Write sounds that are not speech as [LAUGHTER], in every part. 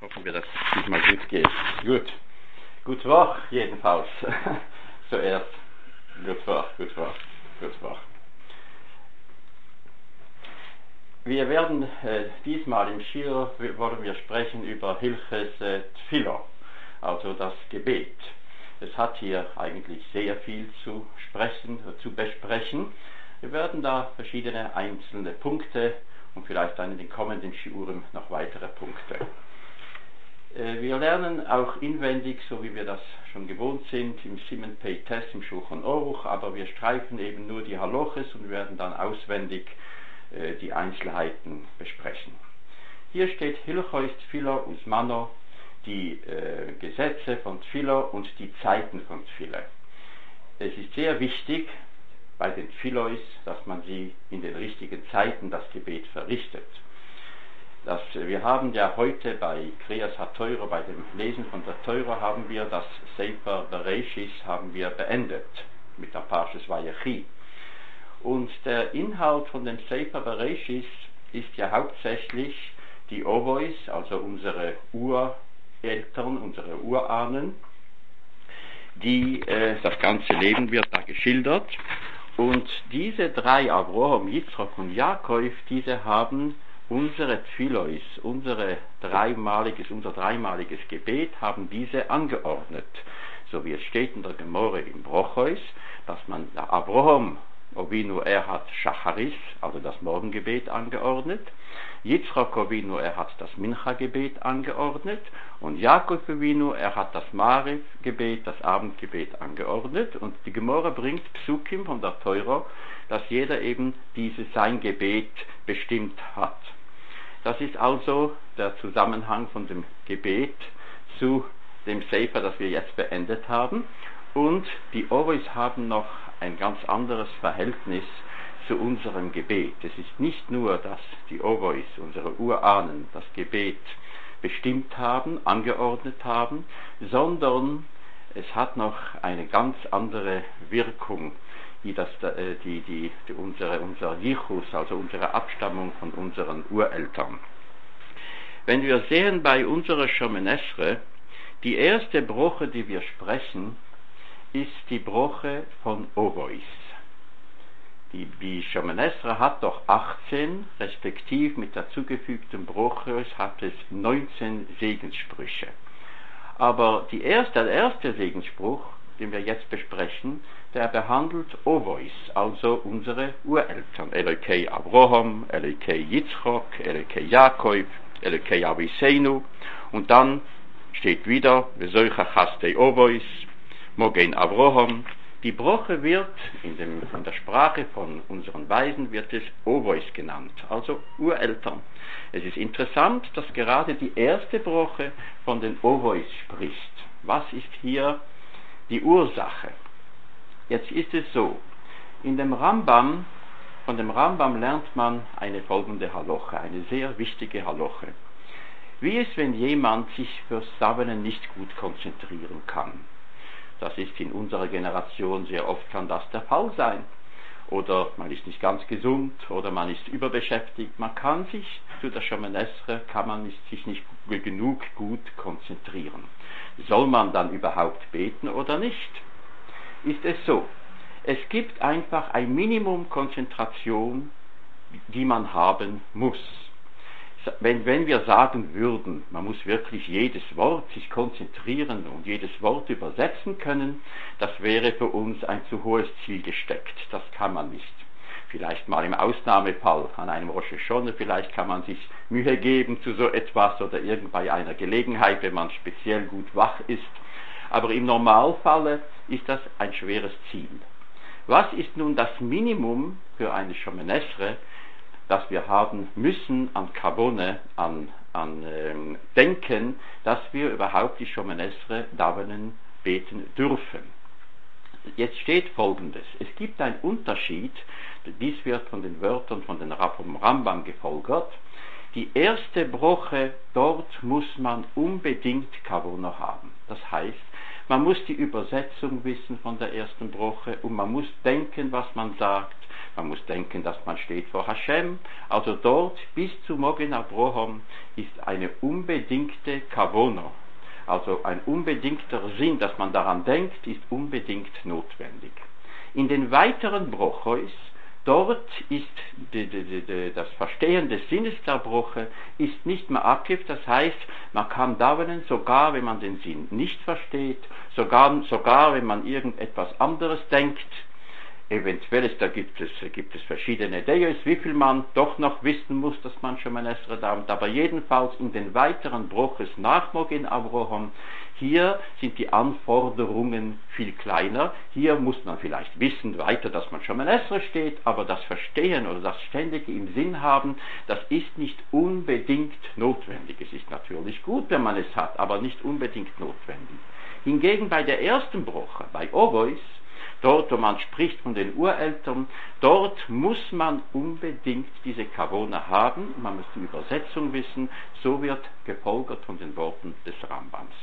Hoffen wir, dass es diesmal gut geht. Gut. Gut Woche jedenfalls. [LAUGHS] Zuerst. Gut Woche, gut Woche, gut Woche. Wir werden äh, diesmal im Schir wollen wir sprechen über Hilches Tfilo, also das Gebet. Es hat hier eigentlich sehr viel zu sprechen, zu besprechen. Wir werden da verschiedene einzelne Punkte und vielleicht dann in den kommenden Schuren noch weitere Punkte. Äh, wir lernen auch inwendig, so wie wir das schon gewohnt sind, im Simon Pei Test, im Schulchan Oruch, aber wir streifen eben nur die Haloches und werden dann auswendig äh, die Einzelheiten besprechen. Hier steht Hilchois Tfilo Usmano, die äh, Gesetze von Tfilo und die Zeiten von Tfilo. Es ist sehr wichtig bei den Tfilois, dass man sie in den richtigen Zeiten das Gebet verrichtet. Das, wir haben ja heute bei Kreas HaTeuro, bei dem Lesen von der Teure, haben wir das Sefer Bereshis haben wir beendet mit der Parshas Vayechi. Und der Inhalt von dem Sefer Bereshis ist ja hauptsächlich die Ovois, also unsere Ureltern, unsere Urahnen, die, äh, das ganze Leben wird da geschildert. Und diese drei, Abraham, Yitzchak und Jakob, diese haben unsere Tfilois, unsere dreimaliges, unser dreimaliges Gebet haben diese angeordnet. So wie es steht in der Gemore im Brochois, dass man Abraham, Ovinu, er hat Shacharis, also das Morgengebet angeordnet. Yitzchak Ovinu, er hat das Mincha-Gebet angeordnet. Und Jakob Ovinu, er hat das Mariv-Gebet, das Abendgebet angeordnet. Und die Gemore bringt Psukim von der Teuro, dass jeder eben dieses sein Gebet bestimmt hat. Das ist also der Zusammenhang von dem Gebet zu dem Sefer, das wir jetzt beendet haben. Und die Ovis haben noch ein ganz anderes Verhältnis zu unserem Gebet. Es ist nicht nur, dass die Ovois, unsere Urahnen, das Gebet bestimmt haben, angeordnet haben, sondern es hat noch eine ganz andere Wirkung die, das, äh, die, die, die unsere, unser Jichus, also unsere Abstammung von unseren Ureltern. Wenn wir sehen bei unserer Schomenesre, die erste Broche, die wir sprechen, ist die Broche von Ovois. Die, die Schomenesre hat doch 18, respektiv mit der zugefügten Broche hat es 19 Segenssprüche. Aber die erste, der erste Segensspruch, den wir jetzt besprechen, der behandelt Ovois, also unsere Ureltern. Elokei Abraham, Elokei Yitzchok, Elokei Jakob, Elokei Aviseinu. Und dann steht wieder, Besucher Chastei Ovois, Mogen Abraham. Die Broche wird, in, dem, in der Sprache von unseren Weisen, wird es Ovois genannt, also Ureltern. Es ist interessant, dass gerade die erste Broche von den Ovois spricht. Was ist hier die Ursache? Jetzt ist es so, in dem Rambam, von dem Rambam lernt man eine folgende Haloche, eine sehr wichtige Haloche. Wie ist, wenn jemand sich fürs Savenen nicht gut konzentrieren kann? Das ist in unserer Generation sehr oft kann das der Fall sein. Oder man ist nicht ganz gesund oder man ist überbeschäftigt. Man kann sich zu der Schamanesre kann man sich nicht genug gut konzentrieren. Soll man dann überhaupt beten oder nicht? Ist es so, es gibt einfach ein Minimum Konzentration, die man haben muss. Wenn, wenn wir sagen würden, man muss wirklich jedes Wort sich konzentrieren und jedes Wort übersetzen können, das wäre für uns ein zu hohes Ziel gesteckt. Das kann man nicht. Vielleicht mal im Ausnahmefall an einem Rosh Hashanah, vielleicht kann man sich Mühe geben zu so etwas oder irgend bei einer Gelegenheit, wenn man speziell gut wach ist aber im Normalfalle ist das ein schweres Ziel. Was ist nun das Minimum für eine Schomenesre, das wir haben müssen an Carbone, an, an ähm, Denken, dass wir überhaupt die Schomenesre Davenen beten dürfen? Jetzt steht folgendes. Es gibt einen Unterschied, dies wird von den Wörtern von den Rambam gefolgert. Die erste Broche, dort muss man unbedingt Kavona haben. Das heißt, man muss die Übersetzung wissen von der ersten Broche und man muss denken, was man sagt. Man muss denken, dass man steht vor Hashem. Also dort bis zu Mogen Abraham ist eine unbedingte Kavona. Also ein unbedingter Sinn, dass man daran denkt, ist unbedingt notwendig. In den weiteren Brochos Dort ist die, die, die, das Verstehen des Sinnes der Bruche ist nicht mehr aktiv, das heißt, man kann dauern, sogar wenn man den Sinn nicht versteht, sogar, sogar wenn man irgendetwas anderes denkt, eventuell da gibt es, gibt es verschiedene Deos, wie viel man doch noch wissen muss, dass man schon mal Esra dauert, aber jedenfalls in den weiteren Bruches nach Mogin Abraham hier sind die Anforderungen viel kleiner. Hier muss man vielleicht wissen weiter, dass man schon mal Esra steht, aber das Verstehen oder das ständige im Sinn haben, das ist nicht unbedingt notwendig. Es ist natürlich gut, wenn man es hat, aber nicht unbedingt notwendig. Hingegen bei der ersten Bruche, bei Ovois, dort wo man spricht von den Ureltern, dort muss man unbedingt diese Kavone haben, man muss die Übersetzung wissen, so wird gefolgert von den Worten des Rambams.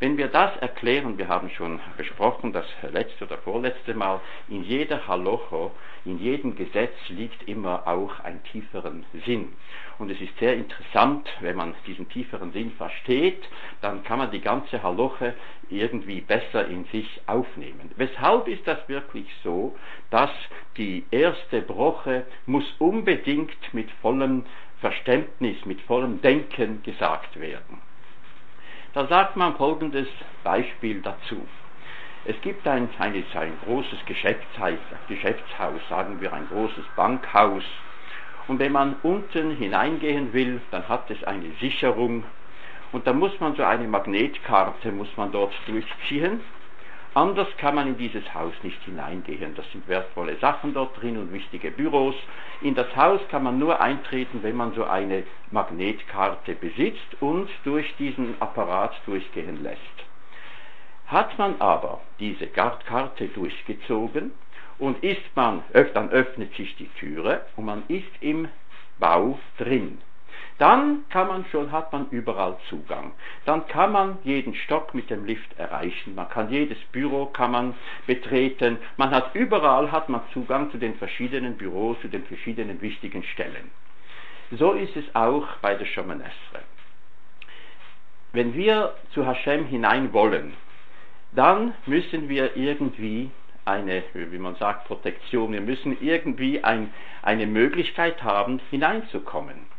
Wenn wir das erklären, wir haben schon besprochen, das letzte oder vorletzte Mal, in jeder Halocho, in jedem Gesetz liegt immer auch ein tieferen Sinn. Und es ist sehr interessant, wenn man diesen tieferen Sinn versteht, dann kann man die ganze Haloche irgendwie besser in sich aufnehmen. Weshalb ist das wirklich so, dass die erste Broche muss unbedingt mit vollem Verständnis, mit vollem Denken gesagt werden? Da sagt man folgendes Beispiel dazu. Es gibt ein, ein, ein großes Geschäftshaus, Geschäftshaus, sagen wir ein großes Bankhaus. Und wenn man unten hineingehen will, dann hat es eine Sicherung. Und da muss man so eine Magnetkarte, muss man dort durchziehen. Anders kann man in dieses Haus nicht hineingehen. Das sind wertvolle Sachen dort drin und wichtige Büros. In das Haus kann man nur eintreten, wenn man so eine Magnetkarte besitzt und durch diesen Apparat durchgehen lässt. Hat man aber diese Karte durchgezogen und ist man, dann öffnet sich die Türe und man ist im Bau drin dann kann man schon, hat man überall Zugang. Dann kann man jeden Stock mit dem Lift erreichen. Man kann jedes Büro kann man betreten. Man hat überall hat man Zugang zu den verschiedenen Büros, zu den verschiedenen wichtigen Stellen. So ist es auch bei der Shomanesre. Wenn wir zu Hashem hinein wollen, dann müssen wir irgendwie eine, wie man sagt, Protektion. Wir müssen irgendwie ein, eine Möglichkeit haben, hineinzukommen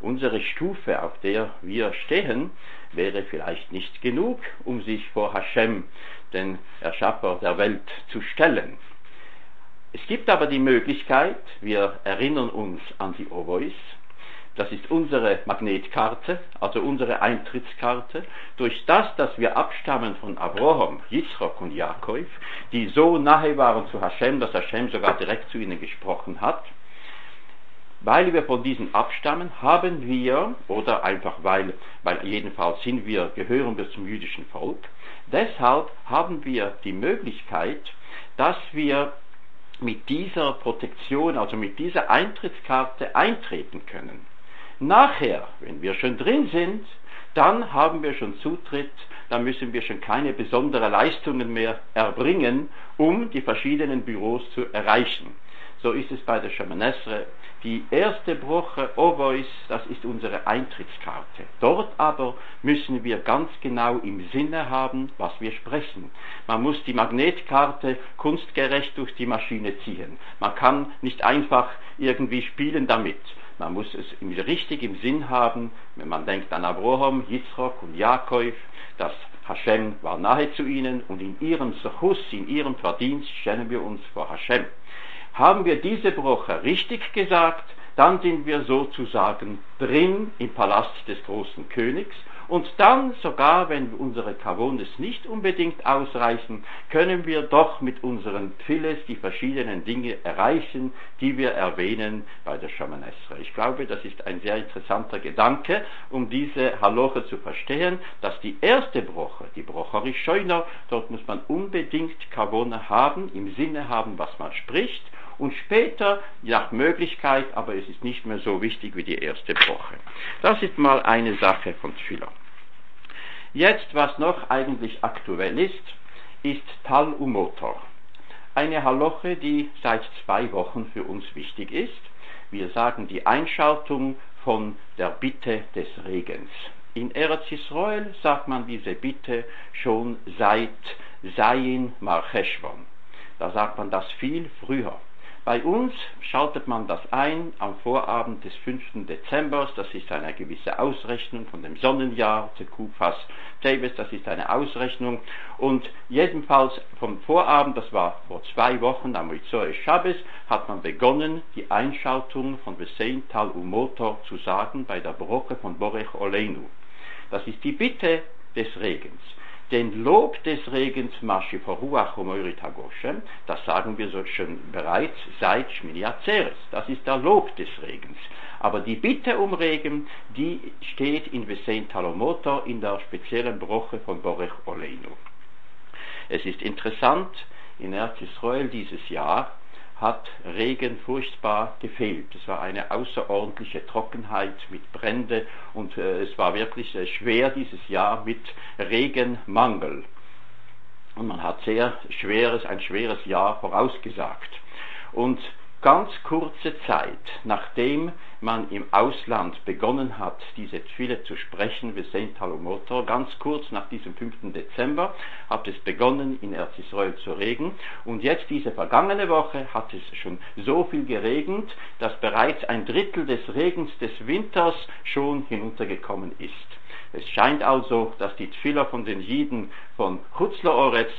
unsere Stufe, auf der wir stehen, wäre vielleicht nicht genug, um sich vor Hashem, den Erschaffer der Welt, zu stellen. Es gibt aber die Möglichkeit, wir erinnern uns an die Ovois, das ist unsere Magnetkarte, also unsere Eintrittskarte, durch das, dass wir abstammen von Abraham, Yitzchak und Jakob, die so nahe waren zu Hashem, dass Hashem sogar direkt zu ihnen gesprochen hat, weil wir von diesen abstammen, haben wir, oder einfach weil, weil jedenfalls sind wir, gehören wir zum jüdischen Volk, deshalb haben wir die Möglichkeit, dass wir mit dieser Protektion, also mit dieser Eintrittskarte eintreten können. Nachher, wenn wir schon drin sind, dann haben wir schon Zutritt, dann müssen wir schon keine besonderen Leistungen mehr erbringen, um die verschiedenen Büros zu erreichen. So ist es bei der Schamanesre die erste Bruche, Ovois, das ist unsere Eintrittskarte. Dort aber müssen wir ganz genau im Sinne haben, was wir sprechen. Man muss die Magnetkarte kunstgerecht durch die Maschine ziehen. Man kann nicht einfach irgendwie spielen damit. Man muss es richtig im Sinn haben, wenn man denkt an Abraham, Yitzchak und Jakob, dass Hashem war nahe zu ihnen und in ihrem Sechus, in ihrem Verdienst stellen wir uns vor Hashem. Haben wir diese Broche richtig gesagt, dann sind wir sozusagen drin im Palast des großen Königs und dann sogar, wenn unsere Kavones nicht unbedingt ausreichen, können wir doch mit unseren Tfiles die verschiedenen Dinge erreichen, die wir erwähnen bei der Shamanesra. Ich glaube, das ist ein sehr interessanter Gedanke, um diese Haloche zu verstehen, dass die erste Broche, die Broche Rishoiner, dort muss man unbedingt Kavone haben, im Sinne haben, was man spricht, und später nach Möglichkeit, aber es ist nicht mehr so wichtig wie die erste Woche. Das ist mal eine Sache von Schiller. Jetzt, was noch eigentlich aktuell ist, ist Tal Motor. eine Haloche, die seit zwei Wochen für uns wichtig ist. Wir sagen die Einschaltung von der Bitte des Regens. In Eretz Israel sagt man diese Bitte schon seit Zayin Marcheshvan. Da sagt man das viel früher. Bei uns schaltet man das ein am Vorabend des 5. Dezember, das ist eine gewisse Ausrechnung von dem Sonnenjahr, Tekufas Teves, das ist eine Ausrechnung. Und jedenfalls vom Vorabend, das war vor zwei Wochen am Rizoi Shabbos, hat man begonnen, die Einschaltung von Vesein Tal Umotor zu sagen bei der Brocke von Borech Oleinu. Das ist die Bitte des Regens den Lob des Regens Maschi Ruach Goshem, das sagen wir so schon bereits seit Shmini. Das ist der Lob des Regens. Aber die Bitte um Regen, die steht in Vesein Talomoto in der speziellen Broche von Borech Oleinu. Es ist interessant, in Israel dieses Jahr hat Regen furchtbar gefehlt. Es war eine außerordentliche Trockenheit mit Brände und äh, es war wirklich äh, schwer dieses Jahr mit Regenmangel. Und man hat sehr schweres, ein schweres Jahr vorausgesagt. Und ganz kurze Zeit, nachdem man im Ausland begonnen hat, diese Tfile zu sprechen, wir sehen Talomotor, ganz kurz nach diesem 5. Dezember hat es begonnen, in Erz Israel zu regnen. Und jetzt, diese vergangene Woche, hat es schon so viel geregnet, dass bereits ein Drittel des Regens des Winters schon hinuntergekommen ist. Es scheint also, dass die Tfiller von den Jiden von Chutzler-Oretz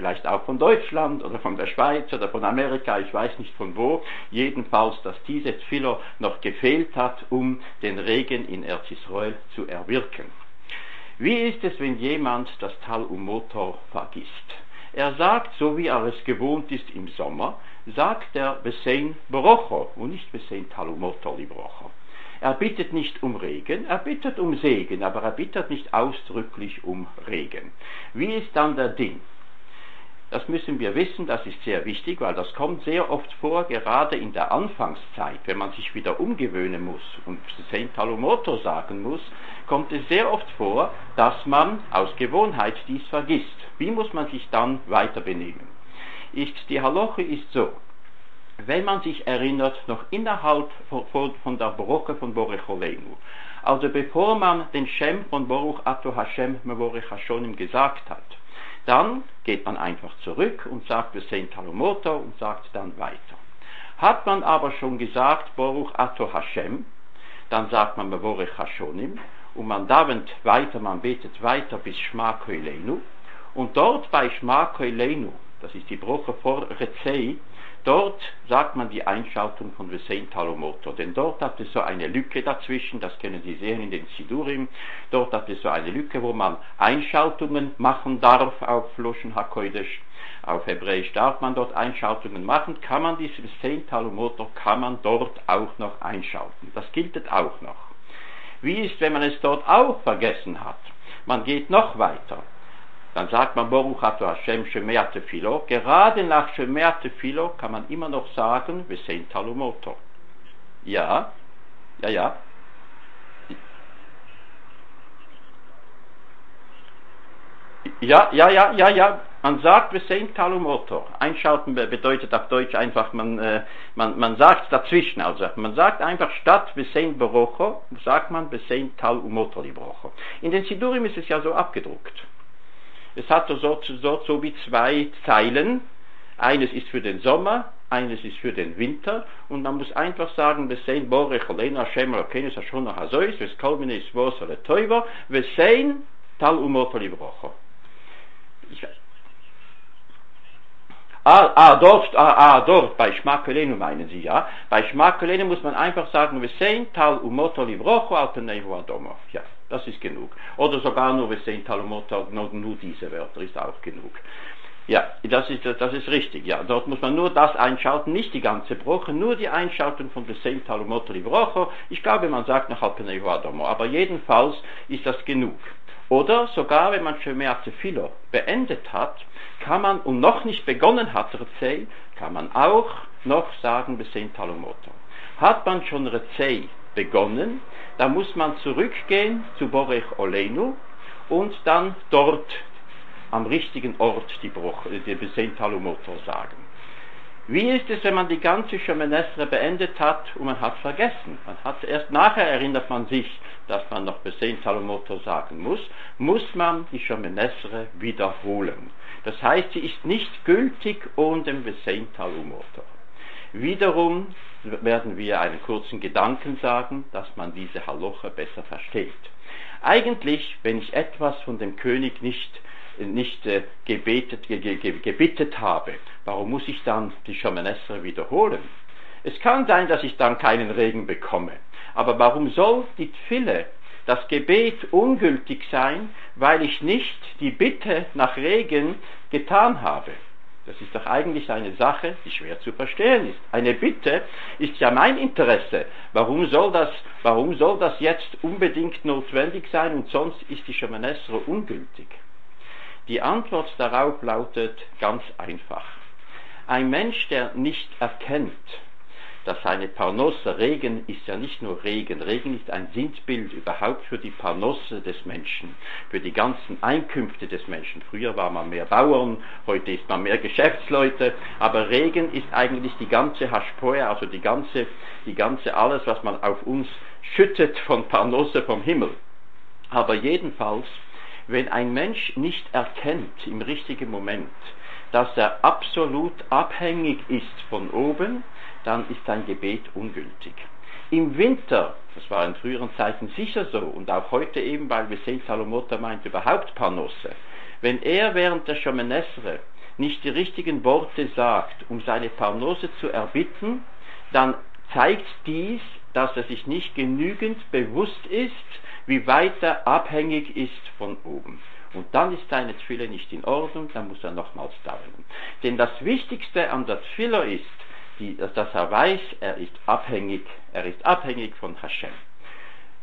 vielleicht auch von Deutschland oder von der Schweiz oder von Amerika, ich weiß nicht von wo, jedenfalls, dass diese Tfilo noch gefehlt hat, um den Regen in Erzisrael zu erwirken. Wie ist es, wenn jemand das Tal Umotor vergisst? Er sagt, so wie er es gewohnt ist im Sommer, sagt er Besein Brocho und nicht Besein Talumotor Librocho. Er bittet nicht um Regen, er bittet um Segen, aber er bittet nicht ausdrücklich um Regen. Wie ist dann der Ding? Das müssen wir wissen, das ist sehr wichtig, weil das kommt sehr oft vor, gerade in der Anfangszeit, wenn man sich wieder umgewöhnen muss und Saint Talomoto sagen muss, kommt es sehr oft vor, dass man aus Gewohnheit dies vergisst. Wie muss man sich dann weiter benehmen? Ist, die Haloche ist so, wenn man sich erinnert, noch innerhalb von, der Brocke von Borecholenu, also bevor man den Shem von Boruch Ato Hashem Mevorech Hashonim gesagt hat, dann geht man einfach zurück und sagt, wir sehen Talomoto und sagt dann weiter. Hat man aber schon gesagt, Boruch Ato Hashem, dann sagt man Mevorech Hashonim und man davent weiter, man betet weiter bis Shma Koilenu und dort bei Shma Koilenu, das ist die Bruche vor Rezei, Dort sagt man die Einschaltung von Vesein Talomoto, denn dort hat es so eine Lücke dazwischen, das können Sie sehen in den Sidurim, dort hat es so eine Lücke, wo man Einschaltungen machen darf auf Loschen HaKoidesh, auf Hebräisch darf man dort Einschaltungen machen, kann man dieses Vesein Talomoto, kann man dort auch noch einschalten. Das gilt auch noch. Wie ist, wenn man es dort auch vergessen hat? Man geht noch weiter dann sagt man Baruch Ato Hashem Shemea Tefilo. Gerade nach Shemea Tefilo kann man immer noch sagen, wir sehen Talumoto. Ja, ja, ja. Ja, ja, ja, ja, ja. Man sagt, wir sehen Talumotor. Einschalten bedeutet auf Deutsch einfach, man, äh, man, man sagt dazwischen. Also man sagt einfach statt wir sehen Berocho, sagt man wir sehen Talumotor die Brocho. In den Sidurim ist es ja so abgedruckt. Es hat so, so, so wie zwei Zeilen. Eines ist für den Sommer, eines ist für den Winter und man muss einfach sagen, wir sehen Borech Olena Hashem Elokeinu Sashon Hazois, wir kolmine is vos ole Teuver, wir sehen Tal Umot Olivrocho. Ah, ah, dort, ah, ah, dort, bei Schmakelenu meinen Sie, ja. Bei Schmakelenu muss man einfach sagen, wir sehen Tal Umot Olivrocho, Altenevo Adomov, ja. Das ist genug. Oder sogar nur, sehen Talmud, nur, diese Wörter ist auch genug. Ja, das ist, das ist richtig. Ja, dort muss man nur das einschalten, nicht die ganze Broche, nur die Einschaltung von Besem Talmud die Broche. Ich glaube, man sagt nach Alpenehuadomo, aber jedenfalls ist das genug. Oder sogar, wenn man Shemeate Philo beendet hat, kann man und noch nicht begonnen hat, Rezei, kann man auch noch sagen Besem Talmud. Hat man schon Rezei begonnen, da muss man zurückgehen zu Borech Olenu und dann dort am richtigen Ort die, Bruch, die Besentalumotto sagen. Wie ist es, wenn man die ganze Shemenesre beendet hat und man hat vergessen? Man hat erst nachher erinnert man sich, dass man noch Talomoto sagen muss, muss man die Shemenesre wiederholen. Das heißt, sie ist nicht gültig ohne den Talomoto. Wiederum werden wir einen kurzen Gedanken sagen, dass man diese Haloche besser versteht. Eigentlich, wenn ich etwas von dem König nicht nicht äh, gebetet, ge, ge, gebittet habe, warum muss ich dann die Schamanesser wiederholen? Es kann sein, dass ich dann keinen Regen bekomme. Aber warum soll die Tfille, das Gebet ungültig sein, weil ich nicht die Bitte nach Regen getan habe? Das ist doch eigentlich eine Sache, die schwer zu verstehen ist. Eine Bitte ist ja mein Interesse. Warum soll das, warum soll das jetzt unbedingt notwendig sein und sonst ist die Schamanesre ungültig? Die Antwort darauf lautet ganz einfach. Ein Mensch, der nicht erkennt, dass seine Parnosse, Regen ist ja nicht nur Regen, Regen ist ein Sinnbild überhaupt für die Parnosse des Menschen, für die ganzen Einkünfte des Menschen. Früher war man mehr Bauern, heute ist man mehr Geschäftsleute, aber Regen ist eigentlich die ganze Haschpoe, also die ganze, die ganze alles, was man auf uns schüttet von Parnosse vom Himmel. Aber jedenfalls wenn ein Mensch nicht erkennt im richtigen Moment, dass er absolut abhängig ist von oben, dann ist sein Gebet ungültig. Im Winter, das war in früheren Zeiten sicher so und auch heute eben, weil wir sehen, Salomota meint überhaupt Parnosse, wenn er während der Schomenesre nicht die richtigen Worte sagt, um seine Parnose zu erbitten, dann zeigt dies, dass er sich nicht genügend bewusst ist, wie weit er abhängig ist von oben. Und dann ist seine Tfille nicht in Ordnung, dann muss er nochmals dauern. Denn das Wichtigste an der Tfille ist, die, dass er weiß, er ist abhängig, er ist abhängig von Hashem.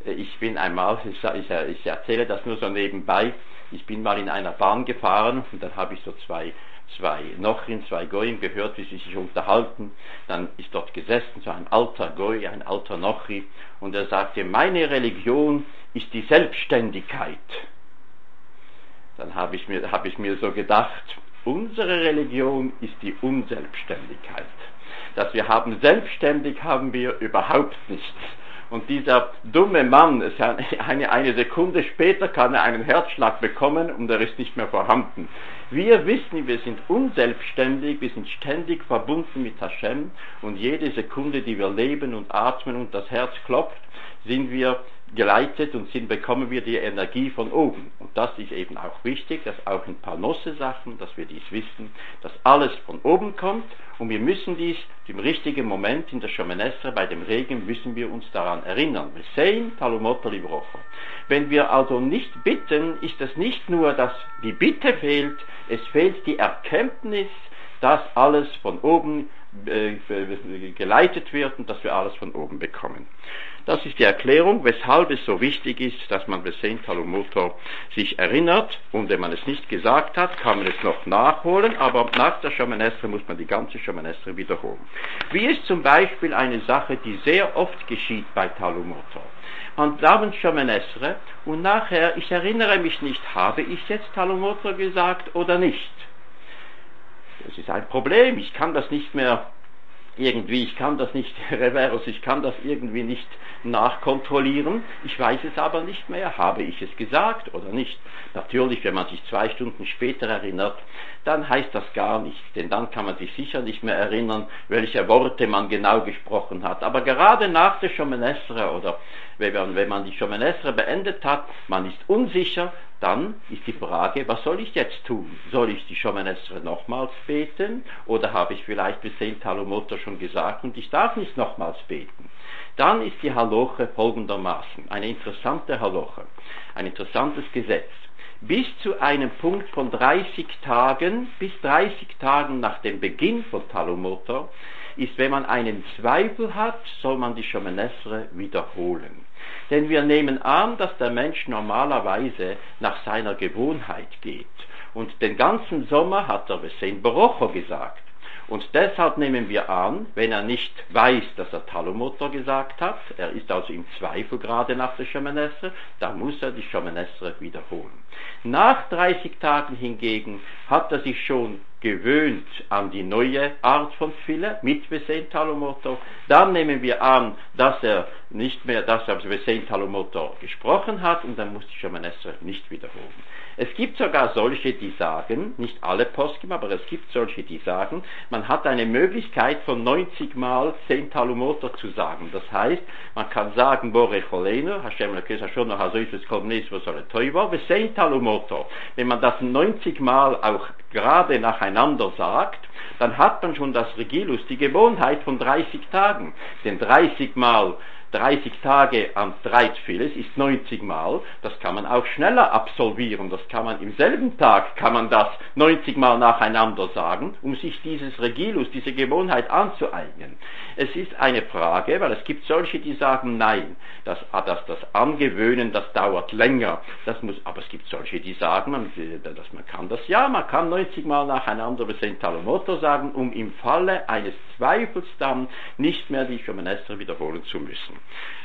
Ich bin einmal, ich, ich erzähle das nur so nebenbei, ich bin mal in einer Bahn gefahren und dann habe ich so zwei zwei Nochrin, zwei Goyim gehört, wie sie sich unterhalten. Dann ist dort gesessen so ein alter Goy, ein alter Nochri, und er sagte, meine Religion ist die Selbstständigkeit. Dann habe ich, mir, hab ich mir so gedacht, unsere Religion ist die Unselbstständigkeit. Dass wir haben selbstständig haben wir überhaupt nichts. Und dieser dumme Mann, eine, eine Sekunde später kann er einen Herzschlag bekommen und er ist nicht mehr vorhanden. Wir wissen, wir sind unselbstständig, wir sind ständig verbunden mit Hashem und jede Sekunde, die wir leben und atmen und das Herz klopft, sind wir geleitet und sind, bekommen wir die Energie von oben. Und das ist eben auch wichtig, dass auch in Parnosse-Sachen, dass wir dies wissen, dass alles von oben kommt und wir müssen dies im richtigen Moment in der Shomenesra, bei dem Regen, müssen wir uns daran erinnern. Wir sehen Talumotto Librocho. Wenn wir also nicht bitten, ist es nicht nur, dass die Bitte fehlt, es fehlt die Erkenntnis, dass alles von oben geleitet wird und dass wir alles von oben bekommen. Das ist die Erklärung, weshalb es so wichtig ist, dass man Besen Talumotor sich erinnert und wenn man es nicht gesagt hat, kann man es noch nachholen, aber nach der Schamanestre muss man die ganze Schamanestre wiederholen. Wie ist zum Beispiel eine Sache, die sehr oft geschieht bei Talumotor. Man glaubt Schamanestre und nachher, ich erinnere mich nicht, habe ich jetzt Talumotor gesagt oder nicht? Das ist ein Problem, ich kann das nicht mehr irgendwie, ich kann das nicht [LAUGHS] reverse, ich kann das irgendwie nicht nachkontrollieren. Ich weiß es aber nicht mehr, habe ich es gesagt oder nicht. Natürlich, wenn man sich zwei Stunden später erinnert, dann heißt das gar nichts, denn dann kann man sich sicher nicht mehr erinnern, welche Worte man genau gesprochen hat. Aber gerade nach der Schomenesre oder wenn man die Schomenesre beendet hat, man ist unsicher, dann ist die Frage, was soll ich jetzt tun? Soll ich die Schomenesre nochmals beten oder habe ich vielleicht bis Talomoto schon gesagt und ich darf nicht nochmals beten? Dann ist die Haloche folgendermaßen, eine interessante Haloche, ein interessantes Gesetz. Bis zu einem Punkt von 30 Tagen, bis 30 Tagen nach dem Beginn von Talomoto, ist, wenn man einen Zweifel hat, soll man die Schomenesre wiederholen. Denn wir nehmen an, dass der Mensch normalerweise nach seiner Gewohnheit geht. Und den ganzen Sommer hat er Besein Barocho gesagt. Und deshalb nehmen wir an, wenn er nicht weiß, dass er Talomotor gesagt hat, er ist also im Zweifel gerade nach der Schemenesse, dann muss er die Schemenesse wiederholen. Nach 30 Tagen hingegen hat er sich schon gewöhnt an die neue Art von Tfille mit Vesein Talomoto. Dann nehmen wir an, dass er nicht mehr, dass er Talomoto gesprochen hat und dann muss die Shemanesser nicht wiederholen. Es gibt sogar solche, die sagen, nicht alle Poskim, aber es gibt solche, die sagen, man hat eine Möglichkeit von 90 Mal 10 Talumoter zu sagen. Das heißt, man kann sagen, Bore Choleno, Hashem Lekesa Shono Hasoitus Kolmnes Vosole Toivo, 10 Talumoter. Wenn man das 90 Mal auch gerade nacheinander sagt, dann hat man schon das Regilus, die Gewohnheit von 30 Tagen. Denn 30 Mal 30 Tage am Dreitfiles ist 90 Mal, das kann man auch schneller absolvieren, das kann man im selben Tag, kann man das 90 Mal nacheinander sagen, um sich dieses Regilus, diese Gewohnheit anzueignen. Es ist eine Frage, weil es gibt solche, die sagen, nein, das, ah, das, das Angewöhnen, das dauert länger, das muss, aber es gibt solche, die sagen, man, dass man kann das, ja, man kann 90 Mal nacheinander Besentalomoto sagen, um im Falle eines Zweifels dann nicht mehr die Schomenestre wiederholen zu müssen.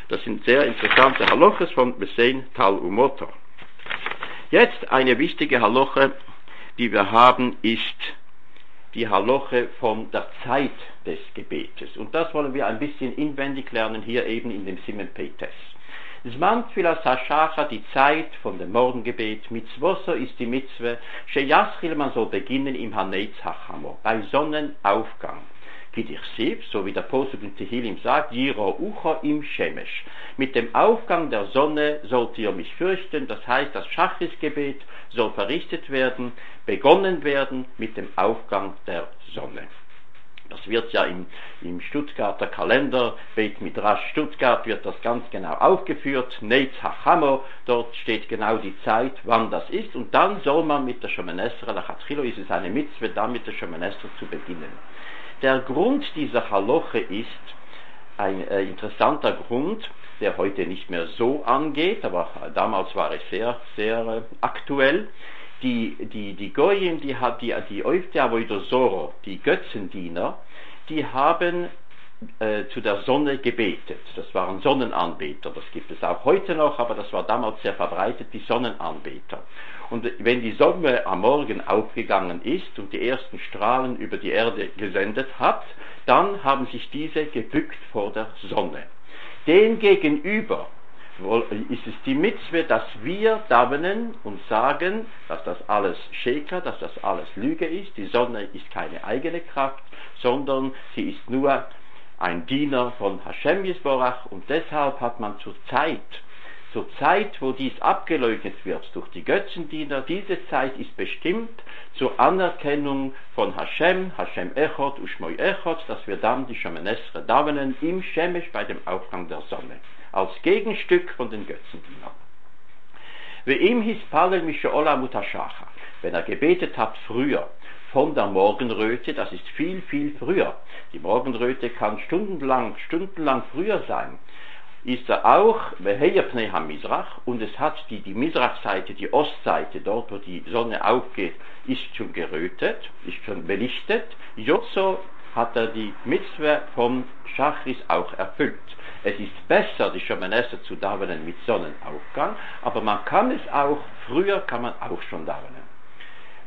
Das sind sehr interessante Haloches von Besein Tal Umoto. Jetzt eine wichtige Haloche, die wir haben, ist die Haloche von der Zeit des Gebetes. Und das wollen wir ein bisschen inwendig lernen, hier eben in dem Simen Petes. Zman Tfilas die Zeit von dem Morgengebet, Mitzvoso ist die Mitzwe, Sheyaschil, man soll beginnen im Hanetz Hachamo, bei Sonnenaufgang. Sieb, so wie der Posuk in Tehillim sagt, Jiro Ucha im Shemesh. Mit dem Aufgang der Sonne sollt ihr mich fürchten, das heißt, das Schachisgebet soll verrichtet werden, begonnen werden mit dem Aufgang der Sonne. Das wird ja im, im Stuttgarter Kalender, Beit Midrash Stuttgart, wird das ganz genau aufgeführt. Neitz Hachamo, dort steht genau die Zeit, wann das ist. Und dann soll man mit der Shemenesra, Lachatchilo ist es eine Mitzwe, dann mit der Shemenesra zu beginnen. Der Grund dieser Haloche ist ein äh, interessanter Grund, der heute nicht mehr so angeht, aber damals war es sehr, sehr äh, aktuell. Die, die, die Goyim, die, die, die Oifteavoidosoro, die Götzendiener, die haben äh, zu der Sonne gebetet. Das waren Sonnenanbeter, das gibt es auch heute noch, aber das war damals sehr verbreitet, die Sonnenanbeter. Und wenn die Sonne am Morgen aufgegangen ist und die ersten Strahlen über die Erde gesendet hat, dann haben sich diese gebückt vor der Sonne. Demgegenüber ist es die Mitzwe, dass wir davenen und sagen, dass das alles Sheker, dass das alles Lüge ist. Die Sonne ist keine eigene Kraft, sondern sie ist nur ein Diener von Hashem Yisborach und deshalb hat man zur Zeit zur Zeit, wo dies abgeleugnet wird durch die Götzendiener, diese Zeit ist bestimmt zur Anerkennung von Hashem, Hashem Echot, Ushmoy Echot, dass wir dann die Shemanesre davenen im Shemesh bei dem Aufgang der Sonne, als Gegenstück von den Götzendienern. Wie im Hispalel Mishola Mutashacha, wenn er gebetet hat früher, von der Morgenröte, das ist viel, viel früher. Die Morgenröte kann stundenlang, stundenlang früher sein ist er auch Beheyapnei Mizrach und es hat die, die Mizrach-Seite, die Ostseite, dort wo die Sonne aufgeht, ist schon gerötet, ist schon belichtet. Jotzo hat er die Mitzwe vom Schachris auch erfüllt. Es ist besser, die Schemenesse zu davenen mit Sonnenaufgang, aber man kann es auch, früher kann man auch schon davenen.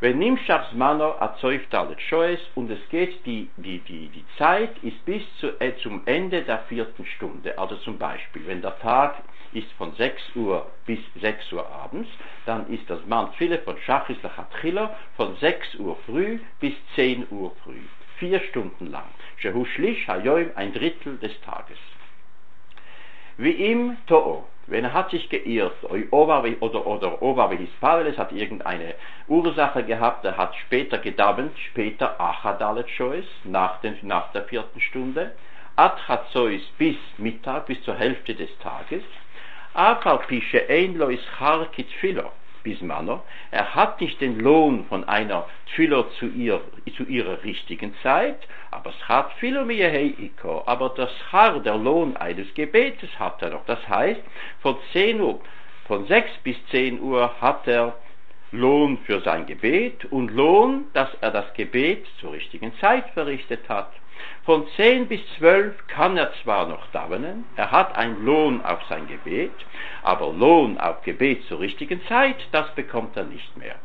Wenn Nimshach Zmano erzeugt alle Schoes und es geht, die, die, die, die Zeit ist bis zu, äh, zum Ende der vierten Stunde. Also zum Beispiel, wenn der Tag ist von 6 Uhr bis 6 Uhr abends, dann ist das Manfile von Schachis Lachatchila von 6 Uhr früh bis 10 Uhr früh. Vier Stunden lang. Shehu Shlish Hayoim, ein Drittel des Tages. Wie im To'o, wenn er hat sich geirrt, oder, oder Ovavi Hispaveles hat irgendeine Ursache gehabt, er hat später gedabbt, später Achadalet Shoes, nach, nach der vierten Stunde, Atchazois bis Mittag, bis zur Hälfte des Tages, Afal Pische Einlois Charkit Bismano, er hat nicht den Lohn von einer Tfilo zu, ihr, zu ihrer richtigen Zeit, aber es hat Philomeheiko, aber das Schar, der Lohn eines Gebetes hat er noch. Das heißt, von 10 Uhr, von 6 bis 10 Uhr hat er Lohn für sein Gebet und Lohn, dass er das Gebet zur richtigen Zeit verrichtet hat. Von 10 bis 12 kann er zwar noch davenen, er hat einen Lohn auf sein Gebet, aber Lohn auf Gebet zur richtigen Zeit, das bekommt er nicht mehr.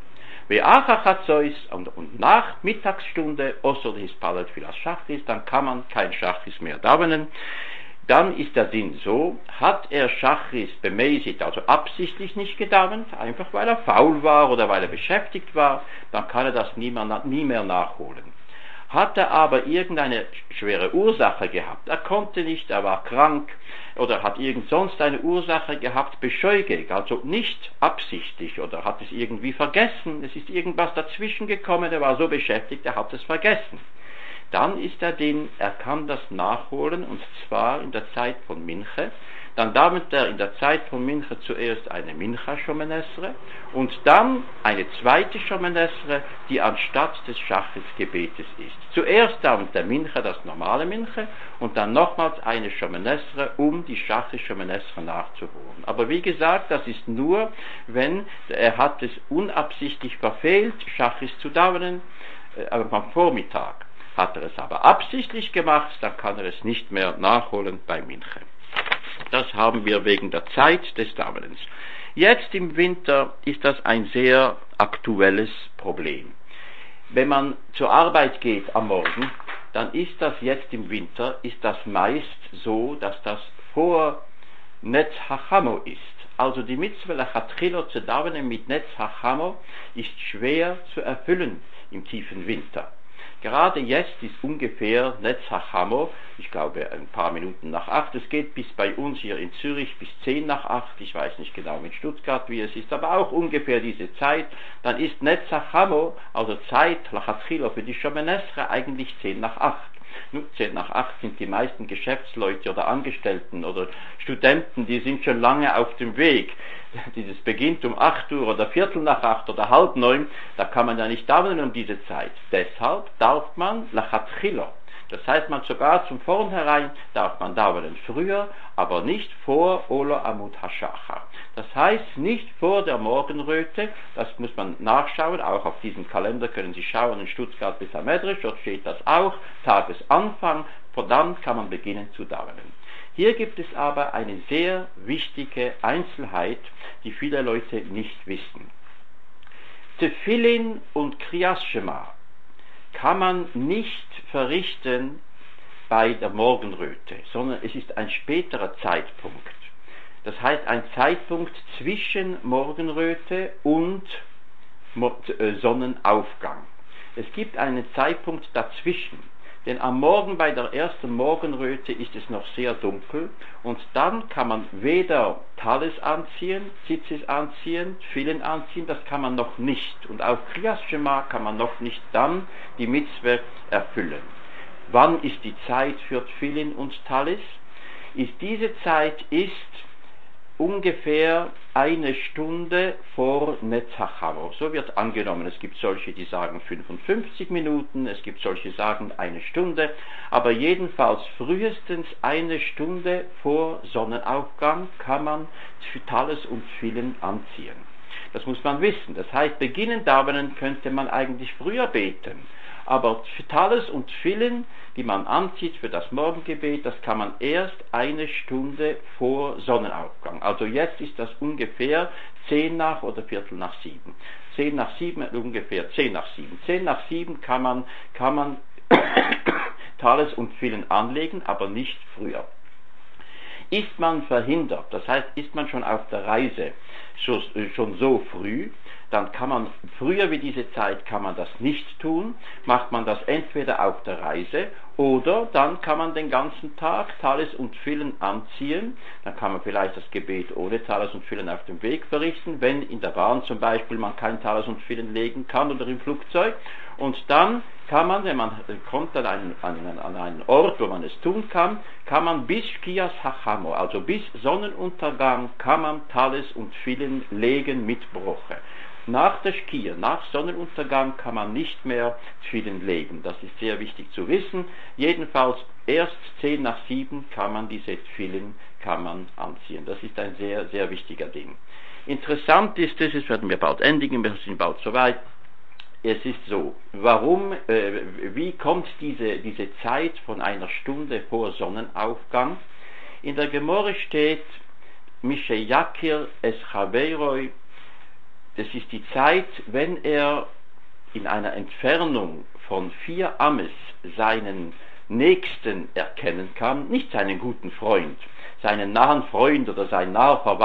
Und nach Mittagsstunde, Osser Hispallet Filas Schachis, dann kann man kein Schachis mehr davenen. Dann ist der Sinn so, hat er Schachris bemäßigt, also absichtlich nicht gedauert, einfach weil er faul war oder weil er beschäftigt war, dann kann er das nie mehr, nie mehr nachholen. Hat er aber irgendeine schwere Ursache gehabt, er konnte nicht, er war krank oder hat irgend sonst eine Ursache gehabt, bescheuigig, also nicht absichtlich oder hat es irgendwie vergessen, es ist irgendwas dazwischen gekommen, er war so beschäftigt, er hat es vergessen dann ist er den, er kann das nachholen und zwar in der Zeit von Minche. Dann damit er in der Zeit von Minche zuerst eine Mincha Schomenesre und dann eine zweite Schomenesre, die anstatt des Schaches Gebetes ist. Zuerst dann der Minche, das normale Minche und dann nochmals eine Schomenesre, um die Schache Schomenesre nachzuholen. Aber wie gesagt, das ist nur, wenn er hat es unabsichtlich verfehlt, Schachis zu dauern, äh, am Vormittag. Hat er es aber absichtlich gemacht, dann kann er es nicht mehr nachholen bei Minche. Das haben wir wegen der Zeit des Davenens. Jetzt im Winter ist das ein sehr aktuelles Problem. Wenn man zur Arbeit geht am Morgen, dann ist das jetzt im Winter, ist das meist so, dass das vor Netz Hachamo ist. Also die Mitzvah Lachatchilo zu davenen mit Netz Hachamo ist schwer zu erfüllen im tiefen Winter. Gerade jetzt ist ungefähr Netzachamo, ich glaube ein paar Minuten nach acht. Es geht bis bei uns hier in Zürich bis zehn nach acht. Ich weiß nicht genau mit Stuttgart, wie es ist, aber auch ungefähr diese Zeit. Dann ist Netzachamo, also Zeit, Lachatchilo für die Shomenesre, eigentlich zehn nach acht. Zehn nach acht sind die meisten Geschäftsleute oder Angestellten oder Studenten, die sind schon lange auf dem Weg [LAUGHS] dieses beginnt um 8 Uhr oder Viertel nach 8 oder halb neun, da kann man ja nicht dauern um diese Zeit. Deshalb darf man Lachatchilo. Das heißt, man sogar zum Vornherein darf man dauern früher, aber nicht vor Olo Amut Hashachar. Das heißt, nicht vor der Morgenröte, das muss man nachschauen, auch auf diesem Kalender können Sie schauen, in Stuttgart bis am Medrisch, dort steht das auch, Tagesanfang, dann kann man beginnen zu dauern. Hier gibt es aber eine sehr wichtige Einzelheit, die viele Leute nicht wissen. Tefillin und Kriyas Shema kann man nicht verrichten bei der Morgenröte, sondern es ist ein späterer Zeitpunkt. Das heißt ein Zeitpunkt zwischen Morgenröte und äh, Sonnenaufgang. Es gibt einen Zeitpunkt dazwischen. Denn am Morgen bei der ersten Morgenröte ist es noch sehr dunkel und dann kann man weder Talis anziehen, Zitzis anziehen, Filen anziehen, das kann man noch nicht. Und auf Kriyas Shema kann man noch nicht dann die Mitzwe erfüllen. Wann ist die Zeit für Tfilin und Talis? Ist diese Zeit ist ungefähr eine Stunde vor Netzacharo. So wird angenommen. Es gibt solche, die sagen 55 Minuten, es gibt solche, die sagen eine Stunde, aber jedenfalls frühestens eine Stunde vor Sonnenaufgang kann man Tales und Filen anziehen. Das muss man wissen. Das heißt, beginnen Davonen könnte man eigentlich früher beten. Aber Tales und Filen die man anzieht für das Morgengebet, das kann man erst eine Stunde vor Sonnenaufgang. Also jetzt ist das ungefähr zehn nach oder Viertel nach sieben. Zehn nach sieben, ungefähr zehn nach sieben. Zehn nach sieben kann man, kann man [COUGHS] Thales und Filen anlegen, aber nicht früher. Ist man verhindert, das heißt, ist man schon auf der Reise schon so früh, dann kann man, früher wie diese Zeit kann man das nicht tun, macht man das entweder auf der Reise oder dann kann man den ganzen Tag Talis und Füllen anziehen, dann kann man vielleicht das Gebet ohne Talis und Füllen auf dem Weg verrichten, wenn in der Bahn zum Beispiel man kein Talis und Füllen legen kann oder im Flugzeug. Und dann kann man, wenn man kommt an einen, an, an einen Ort, wo man es tun kann, kann man bis Kias Hachamo, also bis Sonnenuntergang, kann man Talis und Füllen legen mit Bruche. Nach der Skia, nach Sonnenuntergang kann man nicht mehr Tfilin legen. Das ist sehr wichtig zu wissen. Jedenfalls erst 10 nach 7 kann man diese Tfilin kann man anziehen. Das ist ein sehr, sehr wichtiger Ding. Interessant ist es, es werden wir bald endigen, wir sind bald soweit. Es ist so, warum, äh, wie kommt diese, diese Zeit von einer Stunde vor Sonnenaufgang? In der Gemorre steht, Mishe Yakir es Chaveiroi das ist die Zeit, wenn er in einer Entfernung von vier Ammes seinen Nächsten erkennen kann, nicht seinen guten Freund, seinen nahen Freund oder seinen nahen Verwandten,